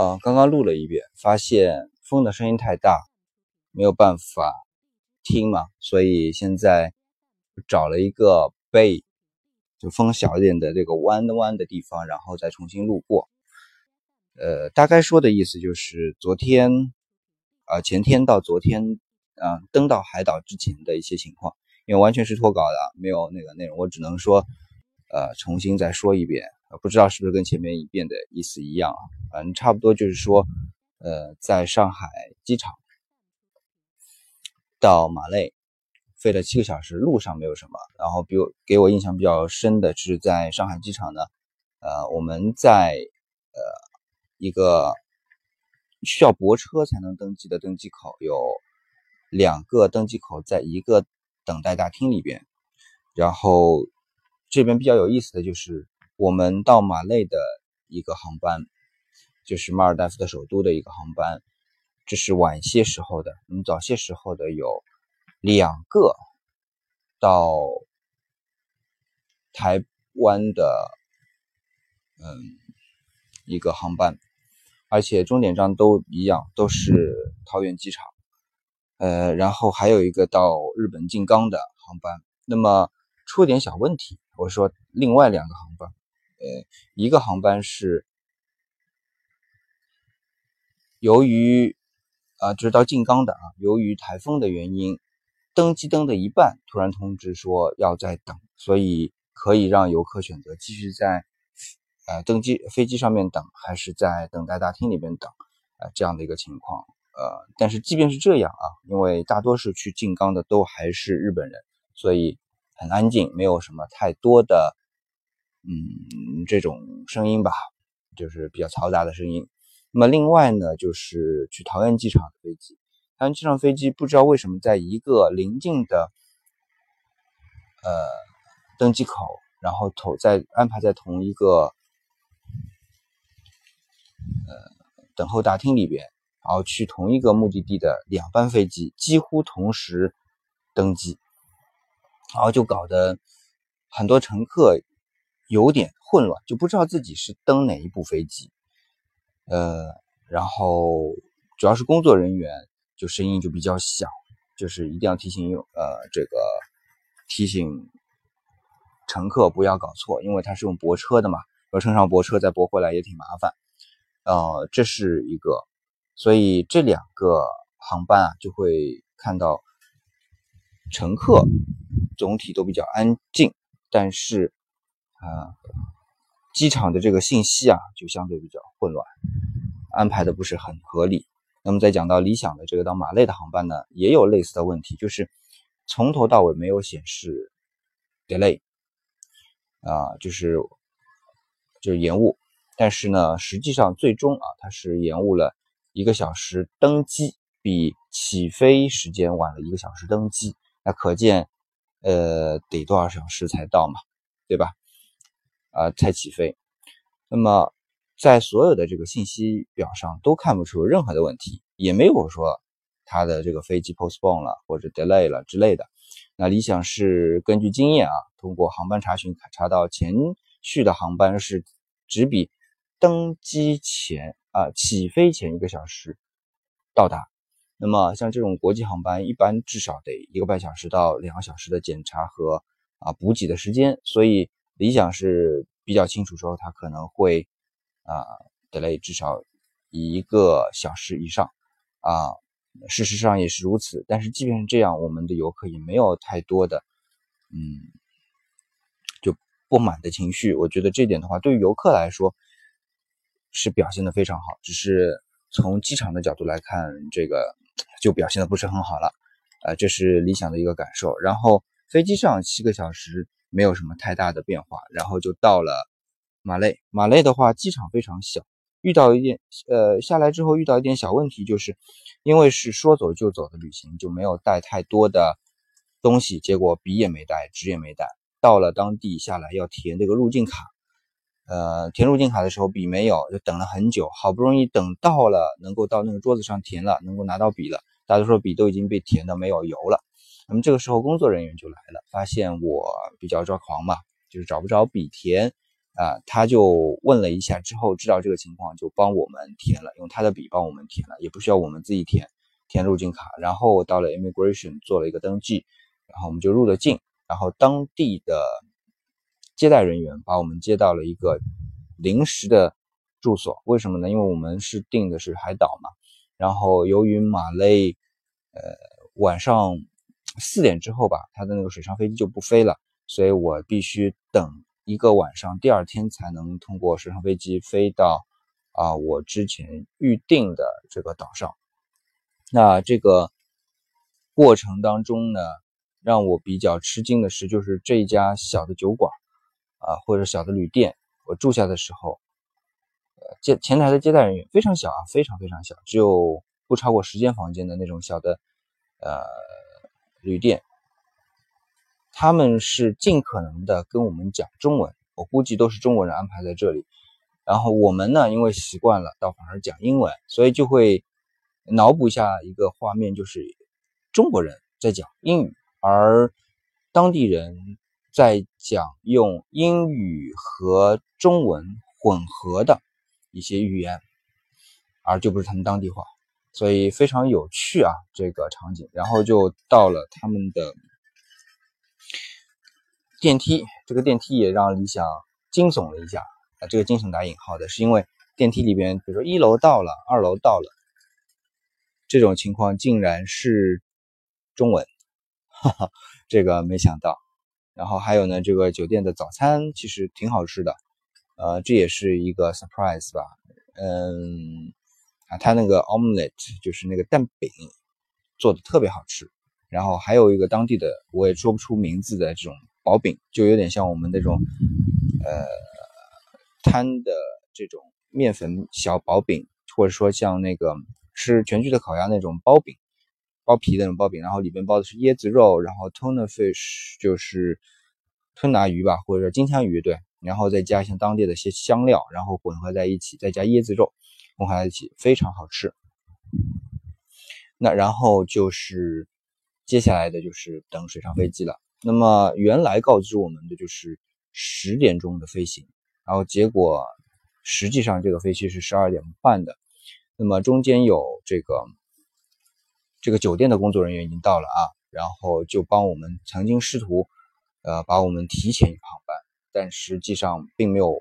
呃，刚刚录了一遍，发现风的声音太大，没有办法听嘛，所以现在找了一个背，就风小一点的这个弯弯的地方，然后再重新录过。呃，大概说的意思就是昨天，啊，前天到昨天，啊，登到海岛之前的一些情况，因为完全是脱稿的，没有那个内容，我只能说，呃，重新再说一遍。不知道是不是跟前面一遍的意思一样啊？反正差不多就是说，呃，在上海机场到马累飞了七个小时，路上没有什么。然后，比如给我印象比较深的是，在上海机场呢，呃，我们在呃一个需要泊车才能登机的登机口，有两个登机口在一个等待大厅里边。然后这边比较有意思的就是。我们到马累的一个航班，就是马尔代夫的首都的一个航班，这是晚些时候的。我们早些时候的有两个到台湾的，嗯，一个航班，而且终点站都一样，都是桃园机场。呃，然后还有一个到日本静冈的航班，那么出点小问题。我说另外两个航班。呃，一个航班是由于啊，就是到静冈的啊，由于台风的原因，登机登的一半，突然通知说要再等，所以可以让游客选择继续在呃登机飞机上面等，还是在等待大厅里边等啊这样的一个情况。呃，但是即便是这样啊，因为大多数去静冈的都还是日本人，所以很安静，没有什么太多的。嗯，这种声音吧，就是比较嘈杂的声音。那么另外呢，就是去桃园机场的飞机，桃园机场飞机不知道为什么在一个临近的呃登机口，然后投在安排在同一个呃等候大厅里边，然后去同一个目的地的两班飞机几乎同时登机，然后就搞得很多乘客。有点混乱，就不知道自己是登哪一部飞机，呃，然后主要是工作人员就声音就比较小，就是一定要提醒用呃这个提醒乘客不要搞错，因为他是用泊车的嘛，要乘上泊车再泊回来也挺麻烦，呃，这是一个，所以这两个航班啊就会看到乘客总体都比较安静，但是。啊，机场的这个信息啊，就相对比较混乱，安排的不是很合理。那么再讲到理想的这个到马累的航班呢，也有类似的问题，就是从头到尾没有显示 delay，啊，就是就是延误。但是呢，实际上最终啊，它是延误了一个小时登机，比起飞时间晚了一个小时登机。那可见，呃，得多少小时才到嘛，对吧？啊，才起飞。那么，在所有的这个信息表上都看不出任何的问题，也没有说它的这个飞机 postpone 了或者 delay 了之类的。那理想是根据经验啊，通过航班查询查到前续的航班是只比登机前啊起飞前一个小时到达。那么像这种国际航班，一般至少得一个半小时到两个小时的检查和啊补给的时间，所以。理想是比较清楚说，它可能会啊 delay 至少一个小时以上啊，事实上也是如此。但是即便是这样，我们的游客也没有太多的嗯就不满的情绪。我觉得这点的话，对于游客来说是表现的非常好，只是从机场的角度来看，这个就表现的不是很好了。啊，这是理想的一个感受。然后飞机上七个小时。没有什么太大的变化，然后就到了马累。马累的话，机场非常小，遇到一点呃下来之后遇到一点小问题，就是因为是说走就走的旅行，就没有带太多的东西，结果笔也没带，纸也没带。到了当地下来要填这个入境卡，呃，填入境卡的时候笔没有，就等了很久，好不容易等到了能够到那个桌子上填了，能够拿到笔了，大多数笔都已经被填的没有油了。那么这个时候，工作人员就来了，发现我比较抓狂嘛，就是找不着笔填，啊，他就问了一下之后知道这个情况，就帮我们填了，用他的笔帮我们填了，也不需要我们自己填填入境卡。然后到了 immigration 做了一个登记，然后我们就入了境。然后当地的接待人员把我们接到了一个临时的住所，为什么呢？因为我们是订的是海岛嘛。然后由于马累，呃，晚上四点之后吧，他的那个水上飞机就不飞了，所以我必须等一个晚上，第二天才能通过水上飞机飞到啊我之前预定的这个岛上。那这个过程当中呢，让我比较吃惊的是，就是这一家小的酒馆啊或者小的旅店，我住下的时候。呃接前台的接待人员非常小啊，非常非常小，只有不超过十间房间的那种小的呃旅店。他们是尽可能的跟我们讲中文，我估计都是中国人安排在这里。然后我们呢，因为习惯了，倒反而讲英文，所以就会脑补一下一个画面，就是中国人在讲英语，而当地人在讲用英语和中文混合的。一些语言，而就不是他们当地话，所以非常有趣啊，这个场景。然后就到了他们的电梯，这个电梯也让李想惊悚了一下啊，这个惊悚打引号的，是因为电梯里边，比如说一楼到了，二楼到了，这种情况竟然是中文，哈哈，这个没想到。然后还有呢，这个酒店的早餐其实挺好吃的。呃，这也是一个 surprise 吧，嗯，啊，他那个 omelette 就是那个蛋饼做的特别好吃，然后还有一个当地的我也说不出名字的这种薄饼，就有点像我们那种呃摊的这种面粉小薄饼，或者说像那个吃全聚德烤鸭那种包饼，包皮那种包饼，然后里边包的是椰子肉，然后 tuna fish 就是吞拿鱼吧，或者说金枪鱼，对。然后再加一些当地的一些香料，然后混合在一起，再加椰子肉混合在一起，非常好吃。那然后就是接下来的就是等水上飞机了。那么原来告知我们的就是十点钟的飞行，然后结果实际上这个飞机是十二点半的。那么中间有这个这个酒店的工作人员已经到了啊，然后就帮我们曾经试图呃把我们提前一个航班。但实际上并没有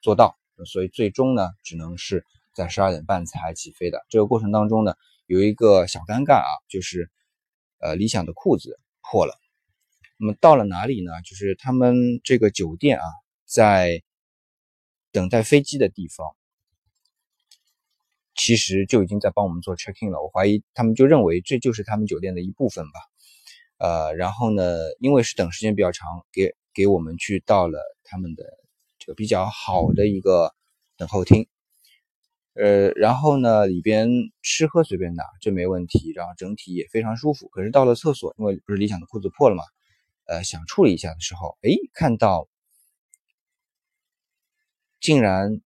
做到，所以最终呢，只能是在十二点半才起飞的。这个过程当中呢，有一个小尴尬啊，就是呃，理想的裤子破了。那么到了哪里呢？就是他们这个酒店啊，在等待飞机的地方，其实就已经在帮我们做 check in 了。我怀疑他们就认为这就是他们酒店的一部分吧。呃，然后呢，因为是等时间比较长，给。给我们去到了他们的这个比较好的一个等候厅，呃，然后呢，里边吃喝随便拿，这没问题，然后整体也非常舒服。可是到了厕所，因为不是理想的裤子破了嘛，呃，想处理一下的时候，哎，看到竟然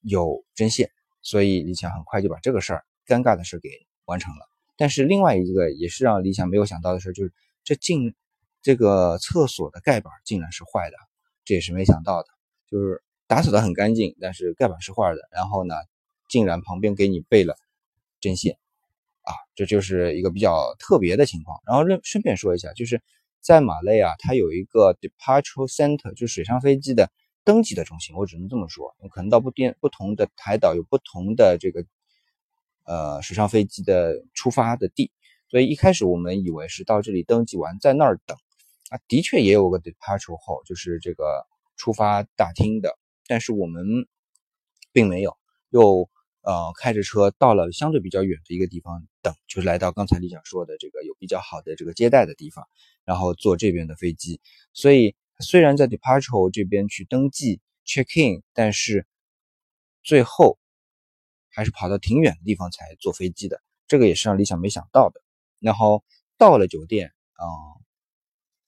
有针线，所以理想很快就把这个事儿尴尬的事给完成了。但是另外一个也是让理想没有想到的事，就是这竟。这个厕所的盖板竟然是坏的，这也是没想到的。就是打扫的很干净，但是盖板是坏的。然后呢，竟然旁边给你备了针线，啊，这就是一个比较特别的情况。然后顺顺便说一下，就是在马累啊，它有一个 departure center，就是水上飞机的登记的中心。我只能这么说，可能到不电不同的海岛有不同的这个呃水上飞机的出发的地，所以一开始我们以为是到这里登记完，在那儿等。啊，的确也有个 departure hall，就是这个出发大厅的，但是我们并没有，又呃开着车到了相对比较远的一个地方等，就是来到刚才李想说的这个有比较好的这个接待的地方，然后坐这边的飞机。所以虽然在 departure 这边去登记 check in，但是最后还是跑到挺远的地方才坐飞机的，这个也是让李想没想到的。然后到了酒店啊。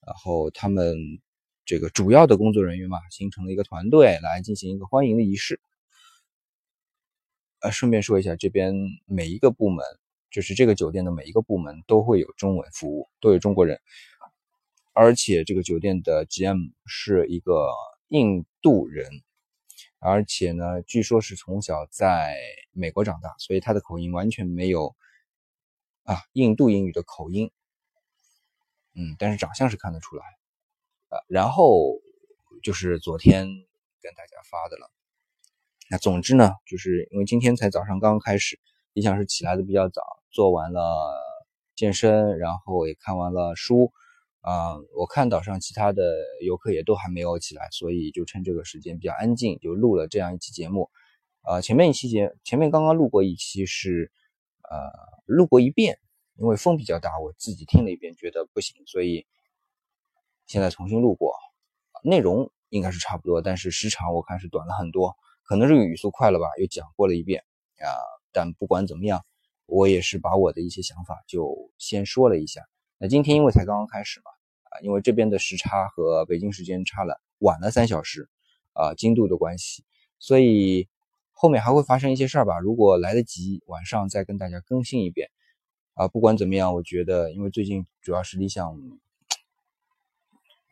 然后他们这个主要的工作人员嘛，形成了一个团队来进行一个欢迎的仪式。呃，顺便说一下，这边每一个部门，就是这个酒店的每一个部门都会有中文服务，都有中国人。而且这个酒店的 GM 是一个印度人，而且呢，据说是从小在美国长大，所以他的口音完全没有啊印度英语的口音。嗯，但是长相是看得出来。然后就是昨天跟大家发的了。那总之呢，就是因为今天才早上刚刚开始，理想是起来的比较早，做完了健身，然后也看完了书。啊，我看岛上其他的游客也都还没有起来，所以就趁这个时间比较安静，就录了这样一期节目。啊，前面一期节，前面刚刚录过一期是，呃，录过一遍，因为风比较大，我自己听了一遍，觉得不行，所以现在重新录过。内容应该是差不多，但是时长我看是短了很多。可能是语速快了吧，又讲过了一遍啊！但不管怎么样，我也是把我的一些想法就先说了一下。那今天因为才刚刚开始嘛，啊，因为这边的时差和北京时间差了晚了三小时，啊，经度的关系，所以后面还会发生一些事儿吧。如果来得及，晚上再跟大家更新一遍。啊，不管怎么样，我觉得因为最近主要是理想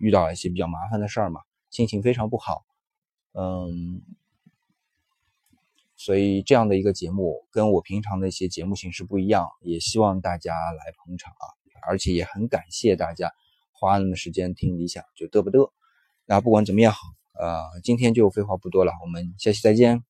遇到一些比较麻烦的事儿嘛，心情非常不好，嗯。所以这样的一个节目跟我平常的一些节目形式不一样，也希望大家来捧场啊！而且也很感谢大家花那么时间听理想就嘚不嘚。那不管怎么样，呃，今天就废话不多了，我们下期再见。